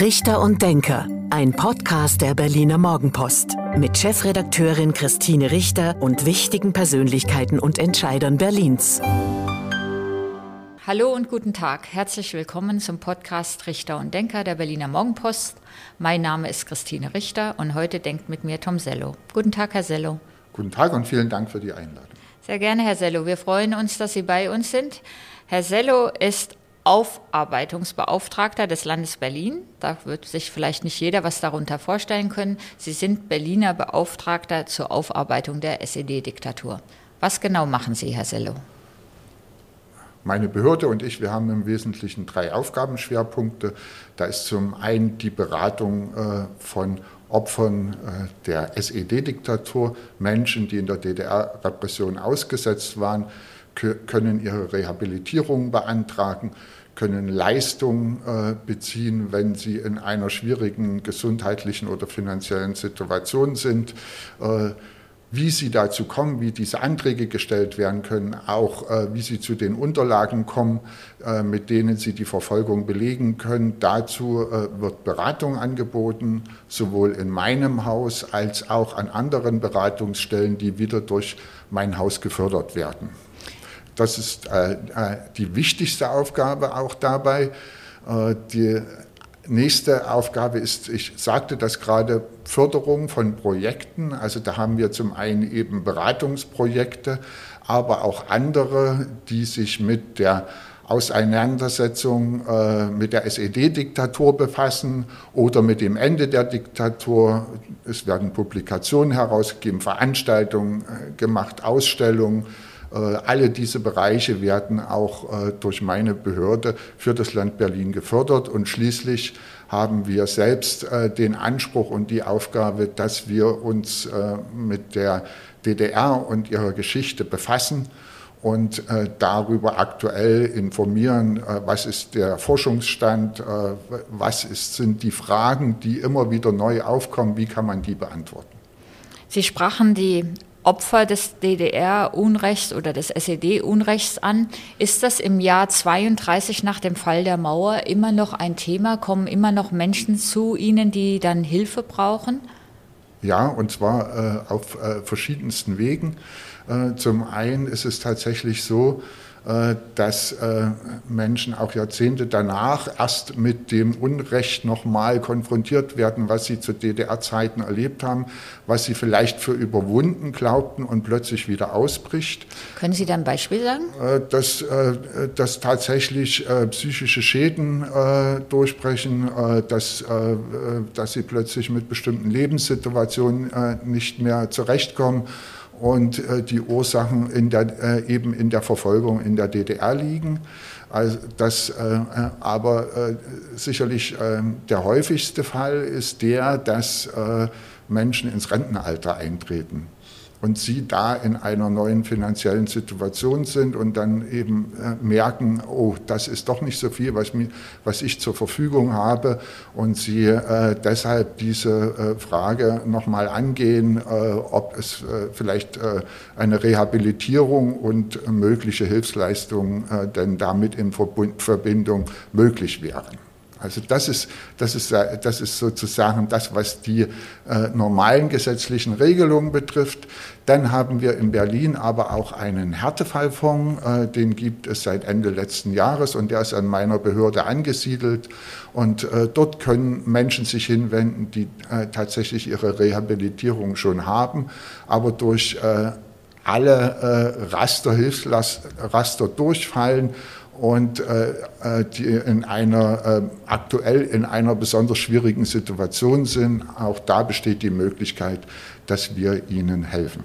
Richter und Denker, ein Podcast der Berliner Morgenpost mit Chefredakteurin Christine Richter und wichtigen Persönlichkeiten und Entscheidern Berlins. Hallo und guten Tag. Herzlich willkommen zum Podcast Richter und Denker der Berliner Morgenpost. Mein Name ist Christine Richter und heute denkt mit mir Tom Sello. Guten Tag, Herr Sello. Guten Tag und vielen Dank für die Einladung. Sehr gerne, Herr Sello. Wir freuen uns, dass Sie bei uns sind. Herr Sello ist Aufarbeitungsbeauftragter des Landes Berlin. Da wird sich vielleicht nicht jeder was darunter vorstellen können. Sie sind Berliner Beauftragter zur Aufarbeitung der SED-Diktatur. Was genau machen Sie, Herr Sello? Meine Behörde und ich, wir haben im Wesentlichen drei Aufgabenschwerpunkte. Da ist zum einen die Beratung äh, von Opfern äh, der SED-Diktatur, Menschen, die in der DDR-Repression ausgesetzt waren, können ihre Rehabilitierung beantragen, können Leistungen äh, beziehen, wenn sie in einer schwierigen gesundheitlichen oder finanziellen Situation sind. Äh, wie sie dazu kommen, wie diese Anträge gestellt werden können, auch äh, wie sie zu den Unterlagen kommen, mit denen sie die Verfolgung belegen können. Dazu wird Beratung angeboten, sowohl in meinem Haus als auch an anderen Beratungsstellen, die wieder durch mein Haus gefördert werden. Das ist äh, äh, die wichtigste Aufgabe auch dabei. Äh, die nächste Aufgabe ist, ich sagte das gerade, Förderung von Projekten. Also da haben wir zum einen eben Beratungsprojekte, aber auch andere, die sich mit der Auseinandersetzung äh, mit der SED-Diktatur befassen oder mit dem Ende der Diktatur. Es werden Publikationen herausgegeben, Veranstaltungen gemacht, Ausstellungen. Äh, alle diese Bereiche werden auch äh, durch meine Behörde für das Land Berlin gefördert und schließlich haben wir selbst äh, den Anspruch und die Aufgabe, dass wir uns mit der DDR und ihrer Geschichte befassen und darüber aktuell informieren, was ist der Forschungsstand, was ist, sind die Fragen, die immer wieder neu aufkommen, wie kann man die beantworten. Sie sprachen die Opfer des DDR-Unrechts oder des SED-Unrechts an. Ist das im Jahr 32 nach dem Fall der Mauer immer noch ein Thema? Kommen immer noch Menschen zu Ihnen, die dann Hilfe brauchen? Ja, und zwar äh, auf äh, verschiedensten Wegen. Äh, zum einen ist es tatsächlich so, dass äh, Menschen auch Jahrzehnte danach erst mit dem Unrecht nochmal konfrontiert werden, was sie zu DDR-Zeiten erlebt haben, was sie vielleicht für überwunden glaubten und plötzlich wieder ausbricht. Können Sie da ein Beispiel sagen? Äh, dass, dass tatsächlich psychische Schäden durchbrechen, dass, dass sie plötzlich mit bestimmten Lebenssituationen nicht mehr zurechtkommen und äh, die Ursachen in der, äh, eben in der Verfolgung in der DDR liegen. Also das, äh, aber sicherlich der häufigste Fall ist der, dass Menschen ins Rentenalter eintreten und sie da in einer neuen finanziellen Situation sind und dann eben äh, merken, oh, das ist doch nicht so viel, was, mir, was ich zur Verfügung habe und sie äh, deshalb diese äh, Frage nochmal angehen, äh, ob es äh, vielleicht äh, eine Rehabilitierung und mögliche Hilfsleistungen denn damit in Verbindung möglich wären. Also das ist, das ist, das ist sozusagen das, was die äh, normalen gesetzlichen Regelungen betrifft. Dann haben wir in Berlin aber auch einen Härtefallfonds, äh, den gibt es seit Ende letzten Jahres und der ist an meiner Behörde angesiedelt. Und äh, dort können Menschen sich hinwenden, die äh, tatsächlich ihre Rehabilitierung schon haben, aber durch äh, alle äh, Raster, Hilfsraster durchfallen und äh, äh, die in einer äh, aktuell in einer besonders schwierigen Situation sind. Auch da besteht die Möglichkeit, dass wir ihnen helfen.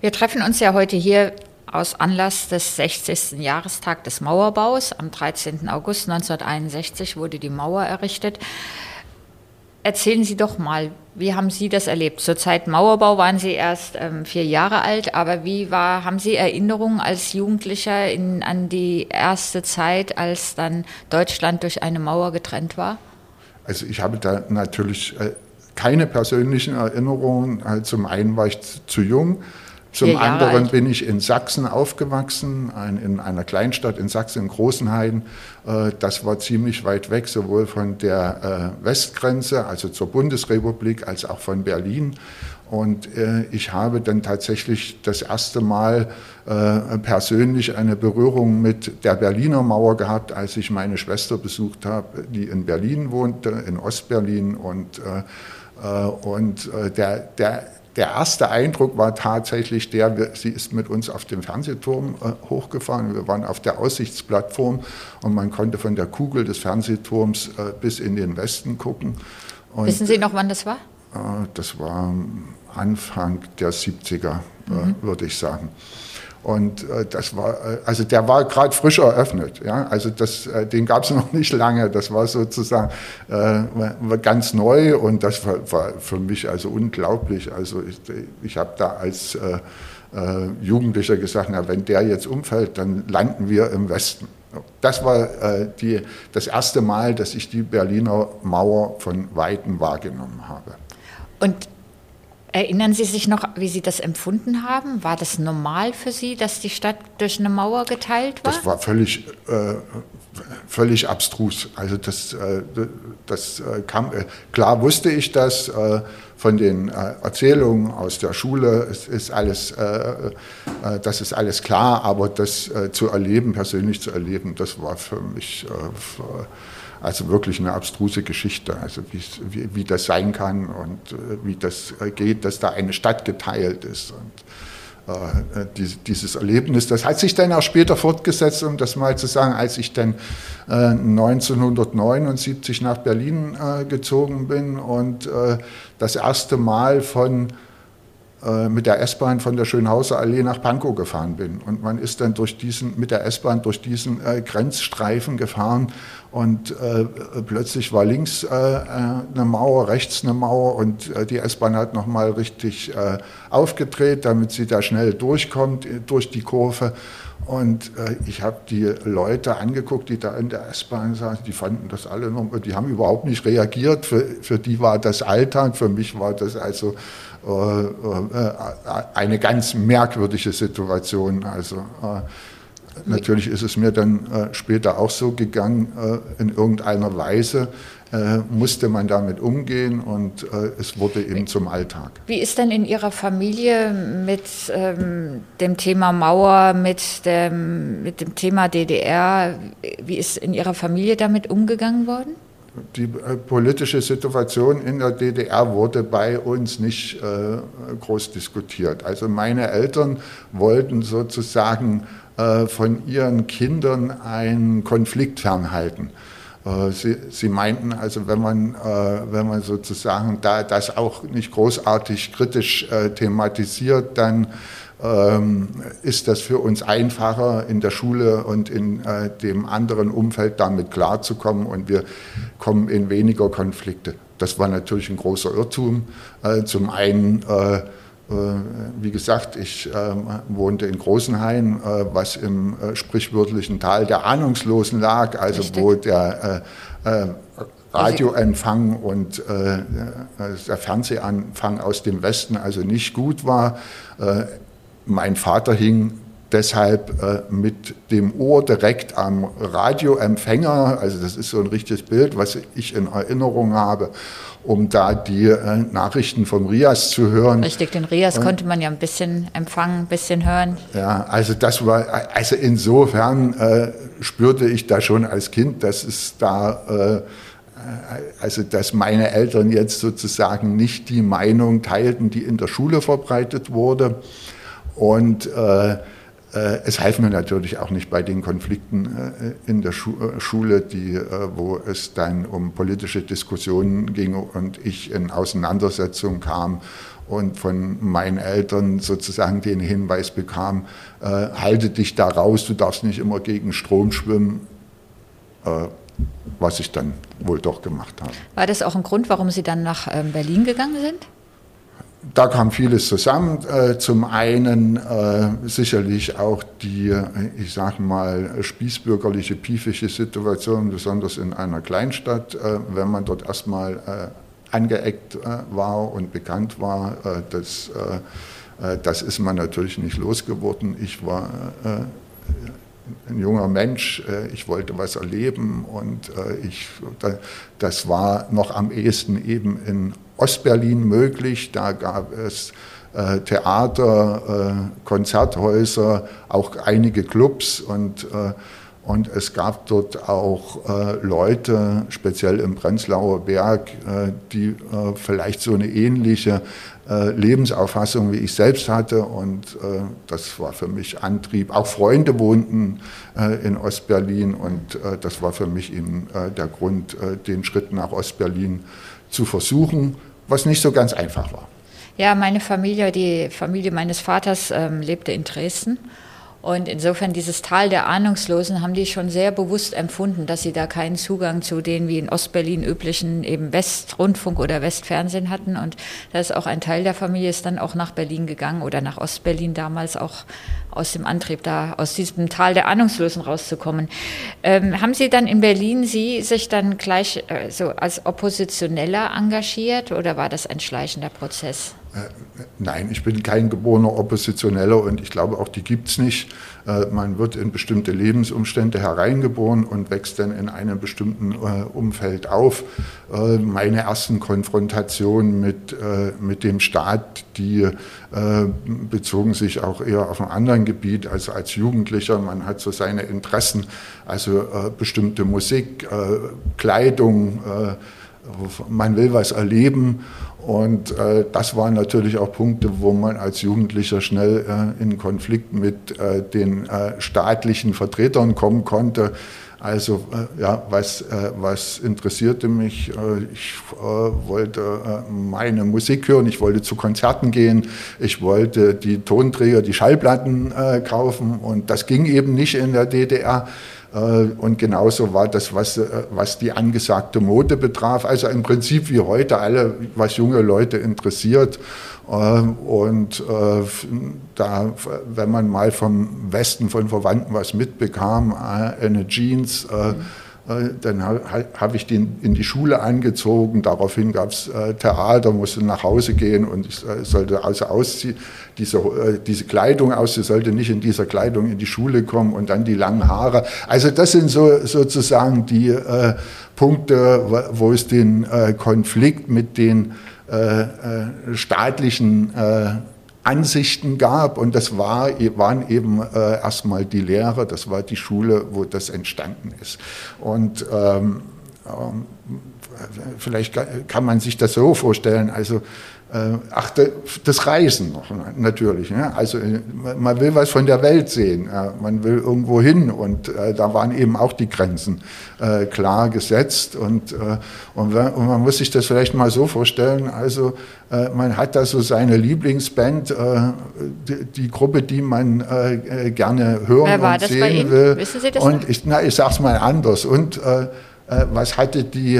Wir treffen uns ja heute hier aus Anlass des 60. Jahrestags des Mauerbaus. Am 13. August 1961 wurde die Mauer errichtet. Erzählen Sie doch mal, wie haben Sie das erlebt? Zur Zeit Mauerbau waren Sie erst ähm, vier Jahre alt, aber wie war, haben Sie Erinnerungen als Jugendlicher in, an die erste Zeit, als dann Deutschland durch eine Mauer getrennt war? Also ich habe da natürlich äh, keine persönlichen Erinnerungen. Also zum einen war ich zu jung, Zum anderen alt. bin ich in Sachsen aufgewachsen, ein, in einer Kleinstadt in Sachsen, in Großenhain. Äh, das war ziemlich weit weg, sowohl von der äh, Westgrenze, also zur Bundesrepublik, als auch von Berlin. Und äh, ich habe dann tatsächlich das erste Mal äh, persönlich eine Berührung mit der Berliner Mauer gehabt, als ich meine Schwester besucht habe, die in Berlin wohnte, in Ostberlin. Und, äh, äh und äh, der, der, der erste Eindruck war tatsächlich der, wir, sie ist mit uns auf dem Fernsehturm äh, hochgefahren. Wir waren auf der Aussichtsplattform und man konnte von der Kugel des Fernsehturms bis in den Westen gucken. Und, Wissen Sie noch, wann das war? das war Anfang der 70er, mhm. würde ich sagen. Und äh, das war, äh, also der war gerade frisch eröffnet. Ja? Also das, äh, den gab es noch nicht lange. Das war sozusagen äh, ganz neu und das war, war, für mich also unglaublich. Also ich, ich habe da als äh, äh, Jugendlicher gesagt, na, wenn der jetzt umfällt, dann landen wir im Westen. Das war die, das erste Mal, dass ich die Berliner Mauer von Weitem wahrgenommen habe. Und Erinnern Sie sich noch, wie Sie das empfunden haben? War das normal für Sie, dass die Stadt durch eine Mauer geteilt war? Das war völlig, äh, völlig abstrus. Also das, äh, das äh, kam, äh, klar wusste ich das äh, von den äh, Erzählungen aus der Schule. Es ist alles, das ist alles klar, aber das zu erleben, persönlich zu erleben, das war für mich für, also wirklich eine abstruse Geschichte, also wie, wie das sein kann und äh, wie das äh, geht, dass da eine Stadt geteilt ist. Und, äh, äh dieses Erlebnis, das hat sich dann auch später fortgesetzt, um das mal zu sagen, als ich dann äh, 1979 nach Berlin gezogen bin und das erste Mal von mit der S-Bahn von der Schönhauser Allee nach Pankow gefahren bin. Und man ist dann durch diesen, mit der S-Bahn durch diesen äh, Grenzstreifen gefahren und äh, plötzlich war links äh, eine Mauer, rechts eine Mauer und äh, die S-Bahn hat nochmal richtig äh, aufgedreht, damit sie da schnell durchkommt äh, durch die Kurve. Und äh, ich habe die Leute angeguckt, die da in der S-Bahn saßen, die fanden das alle noch, die haben überhaupt nicht reagiert. Für, für die war das Alltag, für mich war das also eine ganz merkwürdige Situation. Also Natürlich ist es mir dann äh, später auch so gegangen, äh, in irgendeiner Weise äh, musste man damit umgehen und äh, es wurde eben zum Alltag. Wie ist denn in Ihrer Familie mit ähm, dem Thema Mauer, mit dem, mit dem Thema DDR, wie ist in Ihrer Familie damit umgegangen worden? die äh, politische Situation in der DDR wurde bei uns nicht äh, groß diskutiert. Also meine Eltern wollten sozusagen von ihren Kindern einen Konflikt fernhalten. Äh, sie, sie, meinten also, wenn man, äh, wenn man sozusagen da das auch nicht großartig kritisch thematisiert, dann ähm, ist das für uns einfacher, in der Schule und in dem anderen Umfeld damit klarzukommen und wir kommen in weniger Konflikte. Das war natürlich ein großer Irrtum. Zum einen äh, wie gesagt, ich ähm, wohnte in Großenhain, äh, was im äh, sprichwörtlichen Tal der Ahnungslosen lag, also Richtig. wo der Radioempfang und der Fernsehanfang aus dem Westen also nicht gut war. mein Vater hing deshalb äh, mit dem Ohr direkt am Radioempfänger, also das ist so ein richtiges Bild, was ich in Erinnerung habe, um da die äh, Nachrichten vom Rias zu hören. Richtig, den Rias konnte man ja ein bisschen empfangen, ein bisschen hören. Ja, also das war, also insofern äh, spürte ich da schon als Kind, dass es da äh, also dass meine Eltern jetzt sozusagen nicht die Meinung teilten, die in der Schule verbreitet wurde. Und äh, äh, es half mir natürlich auch nicht bei den Konflikten äh, in der äh, Schule, die, wo es dann um politische Diskussionen ging und ich in Auseinandersetzungen kam und von meinen Eltern sozusagen den Hinweis bekam, halte dich da raus, du darfst nicht immer gegen Strom schwimmen, was ich dann wohl doch gemacht habe. War das auch ein Grund, warum Sie dann nach ähm, Berlin gegangen sind? Da kam vieles zusammen. Äh, zum einen äh, sicherlich auch die, ich sage mal, spießbürgerliche, piefische Situation, besonders in einer Kleinstadt, äh, wenn man dort erstmal angeeckt war und bekannt war, dass das ist man natürlich nicht losgeworden. Ich war ein junger Mensch, ich wollte was erleben und ich, das war noch am ehesten eben in Ostberlin möglich. Da gab es Theater, Konzerthäuser, auch einige Clubs und und es gab dort auch äh, Leute, speziell im Prenzlauer Berg, äh, die äh, vielleicht so eine ähnliche äh, Lebensauffassung wie ich selbst hatte. Und äh, das war für mich Antrieb. Auch Freunde wohnten äh, in Ostberlin und das war für mich eben der Grund, den Schritt nach Ostberlin zu versuchen, was nicht so ganz einfach war. Ja, meine Familie, die Familie meines Vaters ähm, lebte in Dresden. Und insofern dieses Tal der Ahnungslosen haben die schon sehr bewusst empfunden, dass sie da keinen Zugang zu den wie in Ostberlin üblichen eben Westrundfunk oder Westfernsehen hatten. Und da ist auch ein Teil der Familie ist dann auch nach Berlin gegangen oder nach Ostberlin damals auch aus dem Antrieb, da aus diesem Tal der Ahnungslosen rauszukommen. Ähm, haben Sie dann in Berlin Sie sich dann gleich äh, so als Oppositioneller engagiert oder war das ein schleichender Prozess? Äh, nein, ich bin kein geborener Oppositioneller und ich glaube auch, die gibt es nicht. Äh, man wird in bestimmte Lebensumstände hereingeboren und wächst dann in einem bestimmten äh, Umfeld auf. Meine ersten Konfrontationen mit, mit dem Staat, die bezogen sich auch eher auf einem anderen Gebiet, also als Jugendlicher. Man hat so seine Interessen, also bestimmte Musik, Kleidung, man will was erleben und äh, das waren natürlich auch Punkte, wo man als Jugendlicher schnell äh, in Konflikt mit äh, den äh, staatlichen Vertretern kommen konnte. Also äh, ja, was, äh, was interessierte mich? ich wollte meine Musik hören, ich wollte zu Konzerten gehen, ich wollte die Tonträger, die Schallplatten kaufen und das ging eben nicht in der DDR. Äh, und genauso war das, was, äh, was die angesagte Mode betraf. Also im Prinzip wie heute alle, was junge Leute interessiert. Äh, und da, wenn man mal vom Westen von Verwandten was mitbekam, eine Jeans, mhm äh, dann habe ich den in die Schule angezogen. Daraufhin gab es äh, Theater, musste nach Hause gehen und ich äh, sollte also ausziehen, diese, diese Kleidung aus, sie sollte nicht in dieser Kleidung in die Schule kommen und dann die langen Haare. Also das sind so sozusagen die äh, Punkte, wo es den äh, Konflikt mit den äh, staatlichen Ansichten gab und das war, waren eben äh, erstmal die Lehre, das war die Schule, wo das entstanden ist. Und ähm, ähm, vielleicht kann man sich das so vorstellen, also ach, das Reisen noch natürlich. Ne? Also äh, man will was von der Welt sehen, man will irgendwo hin und äh, da waren eben auch die Grenzen klar gesetzt und, und man muss sich das vielleicht mal so vorstellen, also man hat da so seine Lieblingsband, die, Gruppe, die man gerne hören und sehen will. Wissen Sie das und ich, na, ich sag's mal anders. Und was hatte die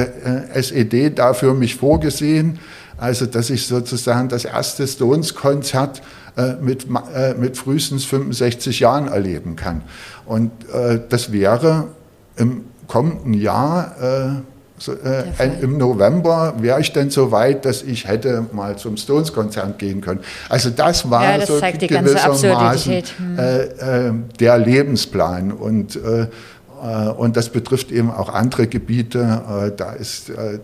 SED da für mich vorgesehen? Also, dass ich sozusagen das erste Stones-Konzert äh, mit, äh, mit frühestens 65 Jahren erleben kann. Und äh, das wäre im kommenden Jahr, äh, so, äh, im November, wäre ich denn so weit, dass ich hätte mal zum Stones-Konzert gehen können. Also das war ja, das so gewissermaßen hm. Äh, der Lebensplan. Und und das betrifft eben auch andere Gebiete. Äh, da ist äh,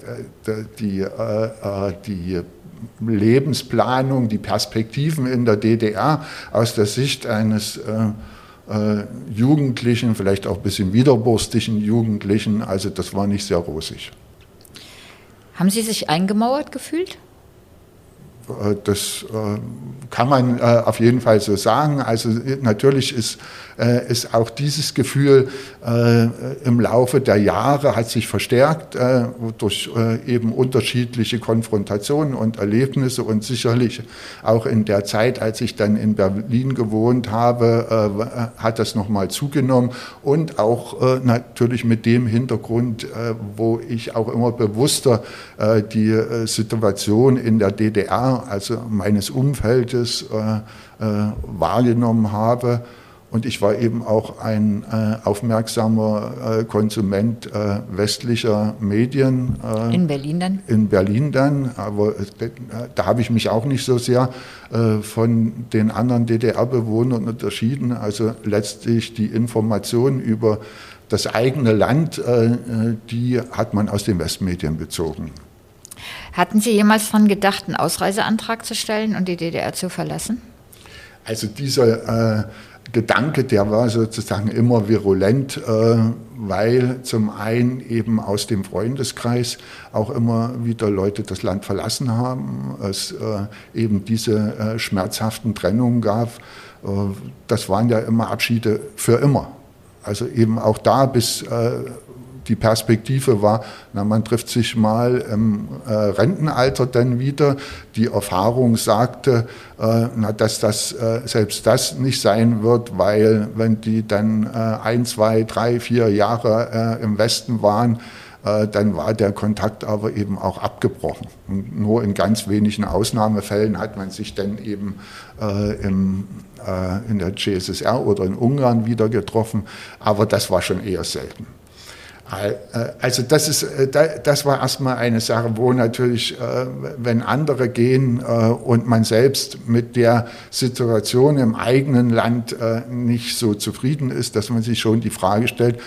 die, die Lebensplanung, die Perspektiven in der DDR aus der Sicht eines Jugendlichen, vielleicht auch ein bisschen widerburstigen Jugendlichen, also das war nicht sehr rosig. Haben Sie sich eingemauert gefühlt? Das kann man auf jeden Fall so sagen. Also natürlich ist äh, ist auch dieses Gefühl äh, im Laufe der Jahre hat sich verstärkt äh, durch eben unterschiedliche Konfrontationen und Erlebnisse und sicherlich auch in der Zeit, als ich dann in Berlin gewohnt habe, hat das nochmal zugenommen und auch natürlich mit dem Hintergrund, wo ich auch immer bewusster die Situation in der DDR, also meines Umfeldes, wahrgenommen habe Und ich war eben auch ein äh, aufmerksamer äh, Konsument äh, westlicher Medien. Äh, in Berlin dann? In Berlin dann, aber äh, da habe ich mich auch nicht so sehr äh, von den anderen DDR-Bewohnern unterschieden. Also letztlich die Information über das eigene Land, die hat man aus den Westmedien bezogen. Hatten Sie jemals daran gedacht, einen Ausreiseantrag zu stellen und die DDR zu verlassen? Also dieser Gedanke, der war sozusagen immer virulent, äh, weil zum einen eben aus dem Freundeskreis auch immer wieder Leute das Land verlassen haben, es äh, eben diese äh, schmerzhaften Trennungen gab. Das waren ja immer Abschiede für immer. Also eben auch da bis die Perspektive war, na, man trifft sich mal im äh, Rentenalter dann wieder. Die Erfahrung sagte, äh, na, dass das äh, selbst das nicht sein wird, weil wenn die dann äh, ein, zwei, drei, vier Jahre äh, im Westen waren, äh, dann war der Kontakt aber eben auch abgebrochen. Und nur in ganz wenigen Ausnahmefällen hat man sich dann eben im, in der GSSR oder in Ungarn wieder getroffen, aber das war schon eher selten. Äh, also das, ist, äh, das war erstmal eine Sache, wo natürlich, äh, wenn andere gehen und man selbst mit der Situation im eigenen Land nicht so zufrieden ist, dass man sich schon die Frage stellt,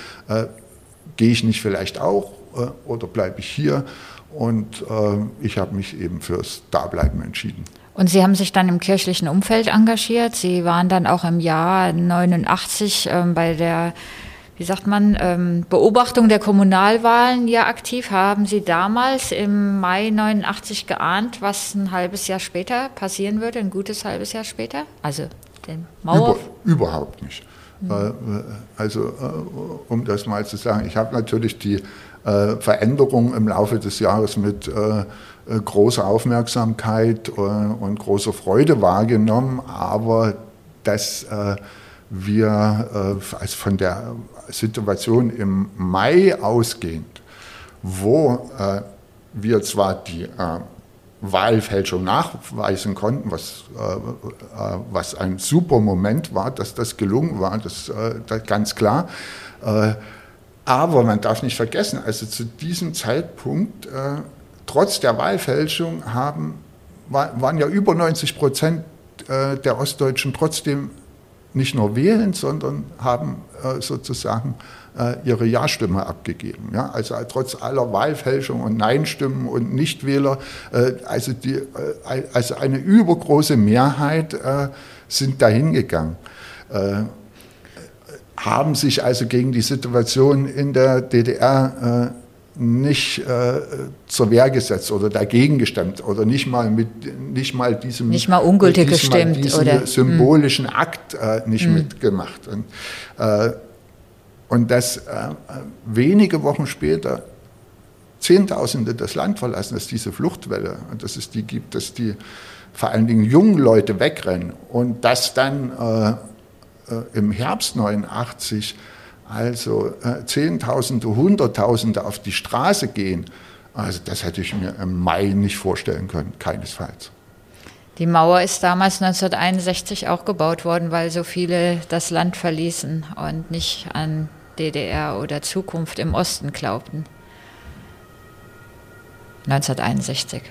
gehe ich nicht vielleicht auch oder bleibe ich hier? Und ich habe mich eben fürs Dableiben entschieden. Und Sie haben sich dann im kirchlichen Umfeld engagiert. Sie waren dann auch im Jahr 89 ähm, bei der wie sagt man, ähm, Beobachtung der Kommunalwahlen ja aktiv. Haben Sie damals im Mai 89 geahnt, was ein halbes Jahr später passieren würde, ein gutes halbes Jahr später? Also den Mauer? Über, überhaupt nicht. Mhm. Also um das mal zu sagen, ich habe natürlich die Veränderung im Laufe des Jahres mit großer Aufmerksamkeit und großer Freude wahrgenommen, aber das wir äh, also von der Situation im Mai ausgehend, wo äh, wir zwar die äh, Wahlfälschung nachweisen konnten, was, was ein super Moment war, dass das gelungen war, das, das ganz klar. aber man darf nicht vergessen, also zu diesem Zeitpunkt, trotz der Wahlfälschung, haben, waren ja über 90 Prozent der Ostdeutschen trotzdem nicht nur wählen, sondern haben äh, sozusagen äh, ihre Ja-Stimme abgegeben. Ja? Also trotz aller Wahlfälschung und Nein-Stimmen und Nichtwähler, äh, also, die, äh, also eine übergroße Mehrheit äh, sind dahin gegangen äh, haben sich also gegen die Situation in der DDR nicht äh, zur Wehr gesetzt oder dagegen gestimmt oder nicht mal mit nicht mal diesem nicht mal ungültig gestimmt diesem oder symbolischen hm. Akt äh, nicht hm. mitgemacht und, äh, und dass äh, wenige Wochen später Zehntausende das Land verlassen, dass diese Fluchtwelle und dass es die gibt, dass die vor allen Dingen jungen Leute wegrennen und dass dann äh, äh, im Herbst 89 also äh, Zehntausende, Hunderttausende auf die Straße gehen, also das hätte ich mir im Mai nicht vorstellen können, keinesfalls. Die Mauer ist damals 1961 auch gebaut worden, weil so viele das Land verließen und nicht an DDR oder Zukunft im Osten glaubten. 1961.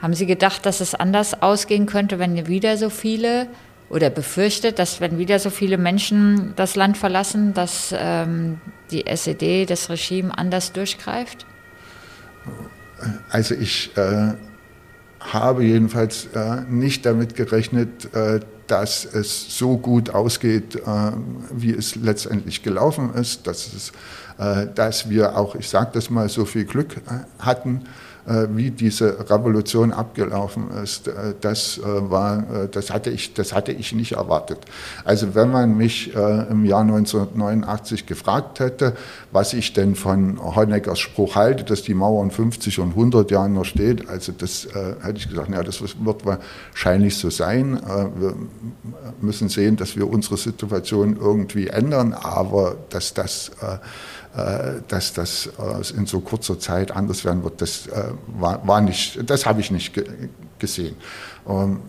Haben Sie gedacht, dass es anders ausgehen könnte, wenn wieder so viele oder befürchtet, dass wenn wieder so viele Menschen das Land verlassen, dass ähm, die SED, das Regime anders durchgreift? Also ich äh, habe jedenfalls äh, nicht damit gerechnet, äh, dass es so gut ausgeht, äh, wie es letztendlich gelaufen ist, dass, es, äh, dass wir auch, ich sage das mal, so viel Glück äh, hatten wie diese Revolution abgelaufen ist, äh, das, äh, war, das, hatte ich, das hatte ich nicht erwartet. Also wenn man mich im Jahr 1989 gefragt hätte, was ich denn von Honeckers Spruch halte, dass die Mauer in 50 und 100 Jahren noch steht, also das hätte ich gesagt, ja, das wird wahrscheinlich so sein. wir müssen sehen, dass wir unsere Situation irgendwie ändern, aber dass das äh, dass das äh, in so kurzer Zeit anders werden wird, das äh, war, war nicht, das habe ich nicht gesehen. Ähm,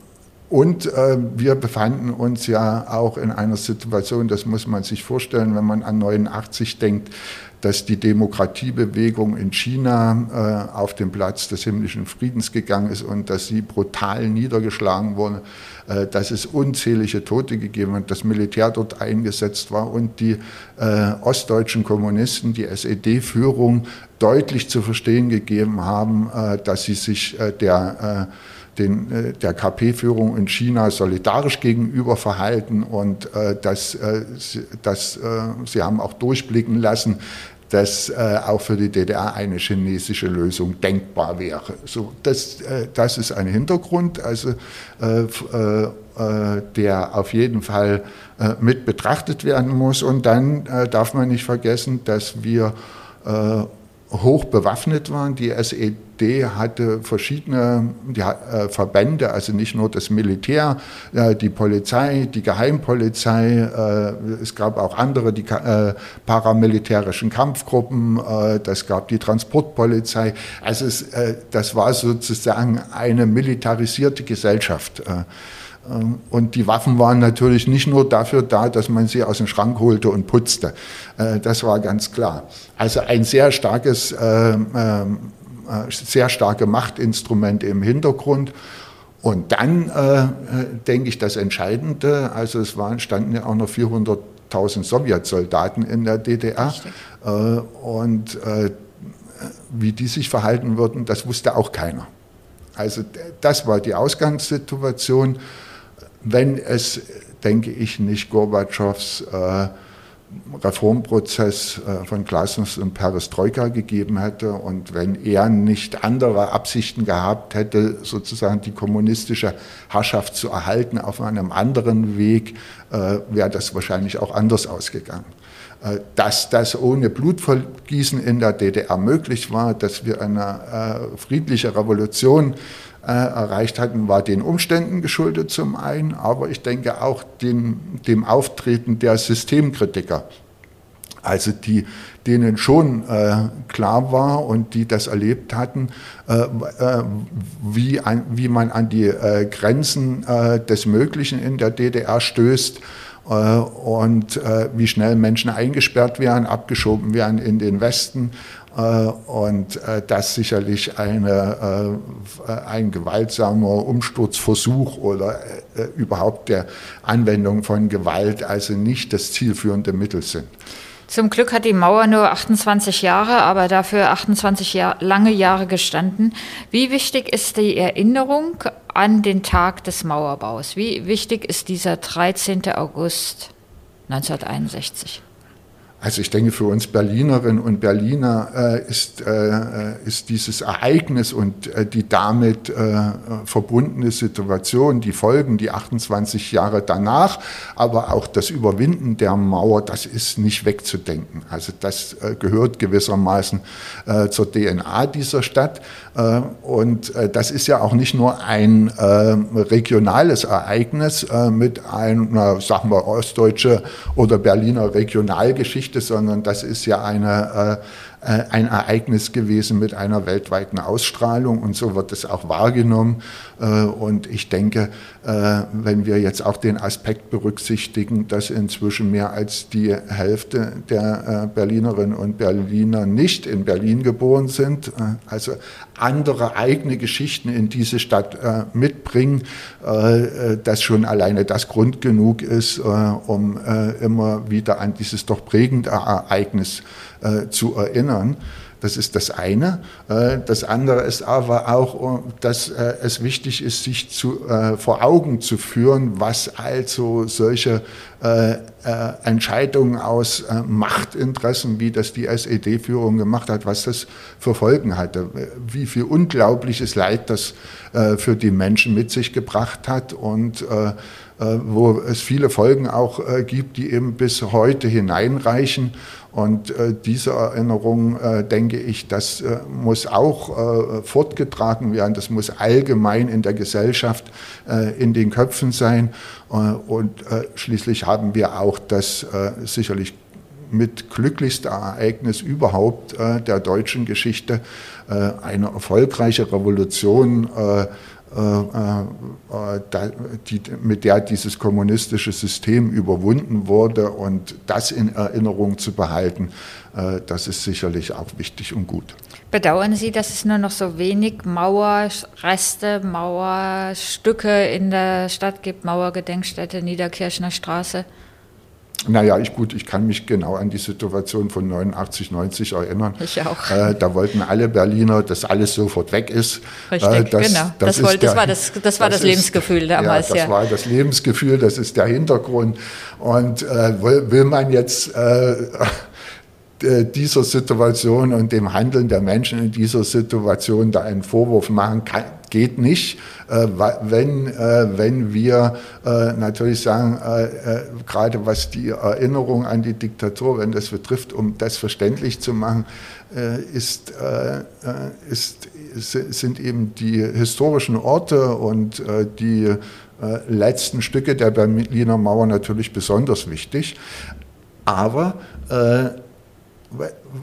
und äh, wir befanden uns ja auch in einer Situation, das muss man sich vorstellen, wenn man an 89 denkt, dass die Demokratiebewegung in China äh, auf den Platz des himmlischen Friedens gegangen ist und dass sie brutal niedergeschlagen wurde, äh, dass es unzählige Tote gegeben hat, das Militär dort eingesetzt war und die äh, ostdeutschen Kommunisten, die SED-Führung deutlich zu verstehen gegeben haben, äh, dass sie sich äh, der äh, den, der KP-Führung in China solidarisch gegenüber verhalten und äh, dass, äh, dass äh, sie haben auch durchblicken lassen, dass äh, auch für die DDR eine chinesische Lösung denkbar wäre. So, das, äh, das ist ein Hintergrund, also, äh, äh, äh der auf jeden Fall äh, mit betrachtet werden muss. Und dann darf man nicht vergessen, dass wir hoch bewaffnet waren. Die SED hatte verschiedene die, äh, Verbände, also nicht nur das Militär, äh, die Polizei, die Geheimpolizei, äh, es gab auch andere, die äh, paramilitärischen Kampfgruppen, äh, das gab die Transportpolizei. Also es, äh, das war sozusagen eine militarisierte Gesellschaft. Ähm, und die Waffen waren natürlich nicht nur dafür da, dass man sie aus dem Schrank holte und putzte. Äh, das war ganz klar. Also ein sehr starkes, ähm, ähm, äh, sehr starke Machtinstrument im Hintergrund. Und dann äh, denke ich das Entscheidende, also es waren, standen ja auch noch 400.000 Sowjetsoldaten in der DDR. und wie die sich verhalten würden, das wusste auch keiner. Also das war die Ausgangssituation wenn es, denke ich, nicht Gorbatschows äh, Reformprozess äh, von Glasnost und Perestroika gegeben hätte und wenn er nicht andere Absichten gehabt hätte, sozusagen die kommunistische Herrschaft zu erhalten auf einem anderen Weg, äh, wäre das wahrscheinlich auch anders ausgegangen. Äh, dass das ohne Blutvergießen in der DDR möglich war, dass wir eine äh, friedliche Revolution äh, erreicht hatten, war den Umständen geschuldet zum einen, aber ich denke auch den, dem Auftreten der Systemkritiker. Also die, denen schon äh, klar war und die das erlebt hatten, äh, wie, an, wie man an die Grenzen des Möglichen in der DDR stößt und wie schnell Menschen eingesperrt werden, abgeschoben werden in den Westen äh, und äh, das sicherlich eine, äh, ein gewaltsamer Umsturzversuch oder überhaupt der Anwendung von Gewalt also nicht das zielführende Mittel sind. Zum Glück hat die Mauer nur 28 Jahre, aber dafür 28 Jahr, lange Jahre gestanden. Wie wichtig ist die Erinnerung an den Tag des Mauerbaus? Wie wichtig ist dieser 13. August 1961? Also ich denke, für uns Berlinerinnen und Berliner äh, ist, äh, ist dieses Ereignis und äh, die damit äh, verbundene Situation, die Folgen, die 28 Jahre danach, aber auch das Überwinden der Mauer, das ist nicht wegzudenken. Also das äh, gehört gewissermaßen äh, zur DNA dieser Stadt. Und das ist ja auch nicht nur ein regionales Ereignis mit einer, sagen wir, ostdeutsche oder Berliner Regionalgeschichte, Geschichte, sondern das ist ja eine, äh, äh, ein Ereignis gewesen mit einer weltweiten Ausstrahlung und so wird es auch wahrgenommen. Äh, und ich denke, äh, wenn wir jetzt auch den Aspekt berücksichtigen, dass inzwischen mehr als die Hälfte der äh, Berlinerinnen und Berliner nicht in Berlin geboren sind, äh, also andere eigene Geschichten in diese Stadt mitbringen, dass schon alleine das Grund genug ist, um immer wieder an dieses doch prägende Ereignis zu erinnern. Das ist das eine. Äh, das andere ist aber auch, dass äh, es wichtig ist, sich zu, äh, vor Augen zu führen, was also solche Entscheidungen aus Machtinteressen, wie das die SED-Führung gemacht hat, was das für Folgen hatte, wie viel unglaubliches Leid das für die Menschen mit sich gebracht hat und wo es viele Folgen auch gibt, die eben bis heute hineinreichen. Und äh, diese Erinnerung, äh, denke ich, das äh, muss auch äh, fortgetragen werden. Das muss allgemein in der Gesellschaft, äh, in den Köpfen sein. Äh, und schließlich haben wir auch das sicherlich mit glücklichste Ereignis überhaupt der deutschen Geschichte, eine erfolgreiche Revolution die, mit der dieses kommunistische System überwunden wurde und das in Erinnerung zu behalten, das ist sicherlich auch wichtig und gut. Bedauern Sie, dass es nur noch so wenig Mauerreste, Mauerstücke in der Stadt gibt, Mauergedenkstätte, Niederkirchner Straße? Naja, ich gut, ich kann mich genau an die Situation von 89, 90 erinnern. Ich auch. Äh, da wollten alle Berliner, dass alles sofort weg ist. Richtig, äh, das, genau. Das, das, wollte, der, das, war das, das war das, Lebensgefühl ist, damals. Ja, das ja. war das Lebensgefühl, das ist der Hintergrund. Und äh, will, will, man jetzt äh, dieser Situation und dem Handeln der Menschen in dieser Situation da einen Vorwurf machen kann, geht nicht, äh, wenn, äh, wenn wir natürlich sagen, gerade was die Erinnerung an die Diktatur, wenn das betrifft, um das verständlich zu machen, ist, ist, sind eben die historischen Orte und die letzten Stücke der Berliner Mauer natürlich besonders wichtig. Aber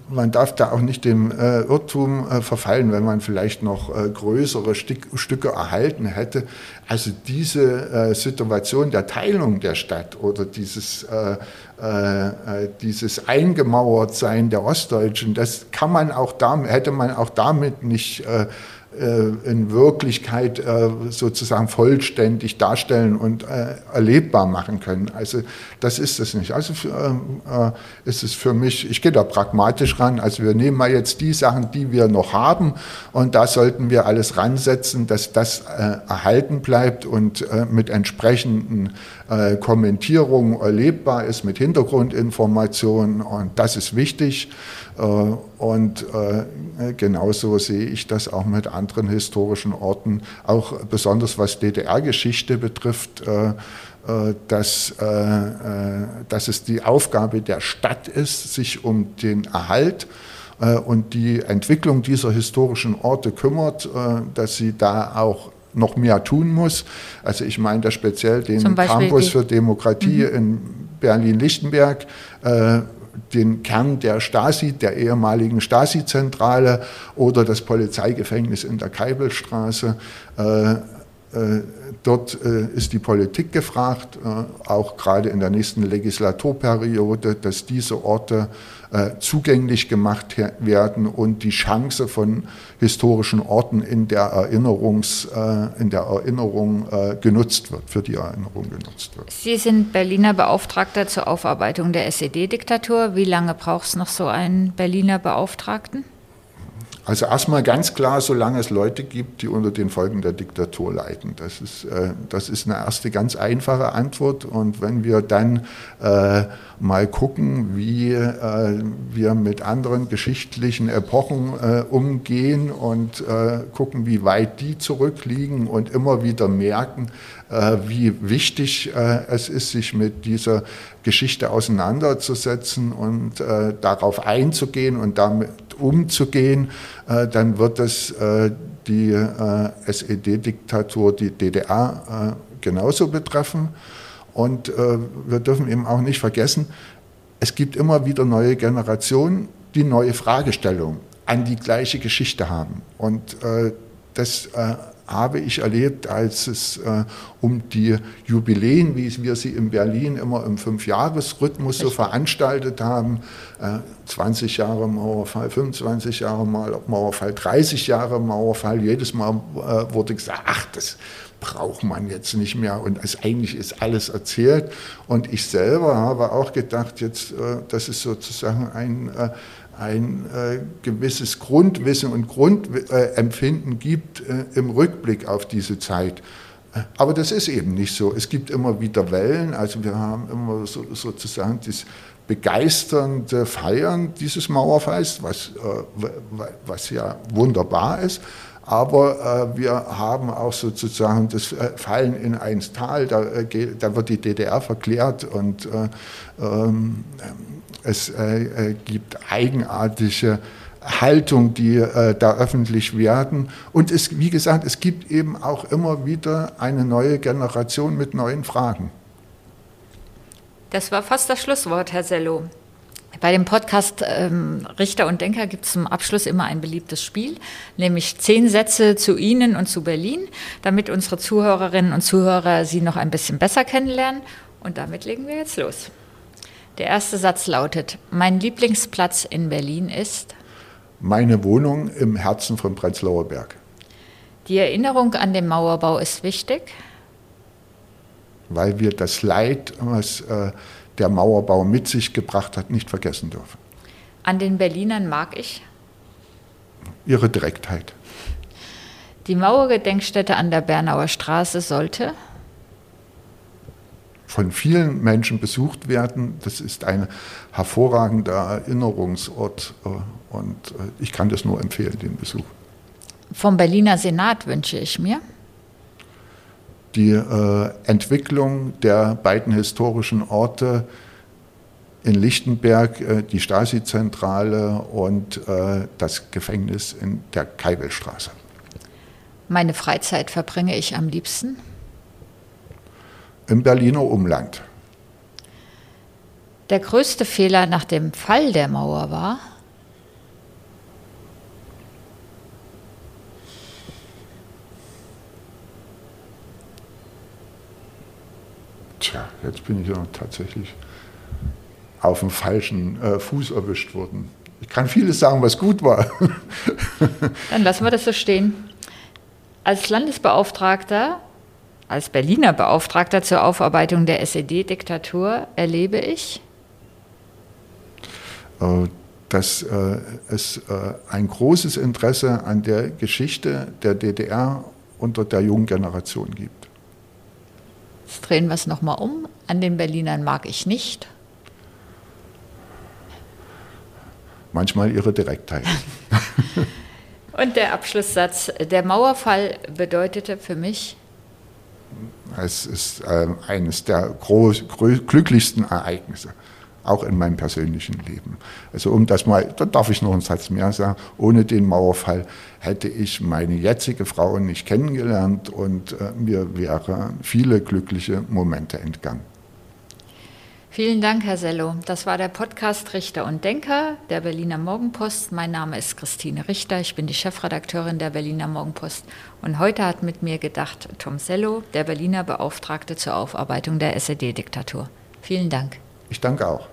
man darf da auch nicht dem äh, Irrtum äh, verfallen, wenn man vielleicht noch äh, größere Stück, Stücke erhalten hätte. Also diese äh, Situation der Teilung der Stadt oder dieses, äh, äh, dieses Eingemauertsein der Ostdeutschen, das kann man auch damit, hätte man auch damit nicht in Wirklichkeit äh, sozusagen vollständig darstellen und äh, erlebbar machen können. Also das ist es nicht. Also ist es für mich, ich gehe da pragmatisch ran. Also wir nehmen mal jetzt die Sachen, die wir noch haben und da sollten wir alles ransetzen, dass das erhalten bleibt und mit entsprechenden Kommentierungen erlebbar ist, mit Hintergrundinformationen und das ist wichtig. Äh, und äh, genauso sehe ich das auch mit anderen historischen Orten, auch besonders was DDR-Geschichte betrifft, äh, dass, dass es die Aufgabe der Stadt ist, sich um den Erhalt und die Entwicklung dieser historischen Orte kümmert, dass sie da auch noch mehr tun muss. Also ich meine da speziell den Campus für Demokratie mhm. in Berlin-Lichtenberg, den Kern der Stasi, der ehemaligen Stasi-Zentrale oder das Polizeigefängnis in der Keibelstraße. Äh, dort äh, ist die Politik gefragt, auch gerade in der nächsten Legislaturperiode, dass diese Orte äh, zugänglich gemacht werden und die Chance von historischen Orten in der, Erinnerungs, äh, in der Erinnerung äh, genutzt wird, für die Erinnerung genutzt wird. Sie sind Berliner Beauftragter zur Aufarbeitung der SED-Diktatur. Wie lange braucht es noch so einen Berliner Beauftragten? Also erstmal ganz klar, solange es Leute gibt, die unter den Folgen der Diktatur leiden. Das ist, äh, das ist eine erste ganz einfache Antwort. Und wenn wir dann äh, mal gucken, wie äh, wir mit anderen geschichtlichen Epochen äh, umgehen und äh, gucken, wie weit die zurückliegen und immer wieder merken, äh, wie wichtig es ist, sich mit dieser Geschichte auseinanderzusetzen und darauf einzugehen und damit umzugehen, äh, dann wird es äh, die äh, SED-Diktatur, die DDR genauso betreffen. Und wir dürfen eben auch nicht vergessen, es gibt immer wieder neue Generationen, die neue Fragestellungen an die gleiche Geschichte haben. Und das habe ich erlebt, als es äh, um die Jubiläen, wie wir sie in Berlin immer im Fünfjahresrhythmus so veranstaltet haben, äh, 20 Jahre Mauerfall, 25 Jahre Mauerfall, 30 Jahre Mauerfall, jedes Mal äh, wurde gesagt, ach, das braucht man jetzt nicht mehr. Und es, eigentlich ist alles erzählt. Und ich selber habe auch gedacht, jetzt, äh, das ist sozusagen ein äh, ein äh, gewisses Grundwissen und Grundempfinden äh, gibt äh, im Rückblick auf diese Zeit. Äh, aber das ist eben nicht so. Es gibt immer wieder Wellen. Also wir haben immer so, sozusagen das begeisternde Feiern dieses Mauerfalls, was, äh, was ja wunderbar ist. Aber äh, wir haben auch sozusagen das Fallen in ein Tal, da, da wird die DDR verklärt und ähm, es äh, äh, gibt eigenartige Haltung, die äh, da öffentlich werden. Und es, wie gesagt, es gibt eben auch immer wieder eine neue Generation mit neuen Fragen. Das war fast das Schlusswort, Herr Sello. Bei dem Podcast ähm, Richter und Denker gibt es zum Abschluss immer ein beliebtes Spiel, nämlich zehn Sätze zu Ihnen und zu Berlin, damit unsere Zuhörerinnen und Zuhörer Sie noch ein bisschen besser kennenlernen. Und damit legen wir jetzt los. Der erste Satz lautet, mein Lieblingsplatz in Berlin ist? Meine Wohnung im Herzen von Prenzlauer Berg. Die Erinnerung an den Mauerbau ist wichtig? Weil wir das Leid, was äh, der Mauerbau mit sich gebracht hat, nicht vergessen dürfen. An den Berlinern mag ich? Ihre Direktheit. Die Mauergedenkstätte an der Bernauer Straße sollte? Von vielen Menschen besucht werden. Das ist ein hervorragender Erinnerungsort äh, und äh, ich kann das nur empfehlen, den Besuch. Vom Berliner Senat wünsche ich mir die äh, Entwicklung der beiden historischen Orte in Lichtenberg, äh, die Stasi-Zentrale und äh, das Gefängnis in der Keibelstraße. Meine Freizeit verbringe ich am liebsten im Berliner Umland. Der größte Fehler nach dem Fall der Mauer war, Tja, jetzt bin ich ja tatsächlich auf dem falschen äh, Fuß erwischt worden. Ich kann vieles sagen, was gut war. Dann lassen wir das so stehen. Als Landesbeauftragter als Berliner Beauftragter zur Aufarbeitung der SED-Diktatur erlebe ich? Äh, dass äh, es äh, ein großes Interesse an der Geschichte der DDR unter der jungen Generation gibt. Jetzt drehen wir es nochmal um. An den Berlinern mag ich nicht. Manchmal ihre Direktheit. Und der Abschlusssatz. Der Mauerfall bedeutete für mich, es ist äh, eines der groß, glücklichsten Ereignisse, auch in meinem persönlichen Leben. Also um das mal, da darf ich noch einen Satz mehr sagen, ohne den Mauerfall hätte ich meine jetzige Frau nicht kennengelernt und äh, mir wären viele glückliche Momente entgangen. Vielen Dank, Herr Sello. Das war der Podcast Richter und Denker der Berliner Morgenpost. Mein Name ist Christine Richter. Ich bin die Chefredakteurin der Berliner Morgenpost. Und heute hat mit mir gedacht Tom Sello, der Berliner Beauftragte zur Aufarbeitung der SED-Diktatur. Vielen Dank. Ich danke auch.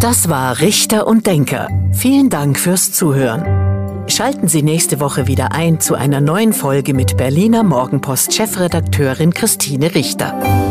Das war Richter und Denker. Vielen Dank fürs Zuhören. Schalten Sie nächste Woche wieder ein zu einer neuen Folge mit Berliner Morgenpost-Chefredakteurin Christine Richter.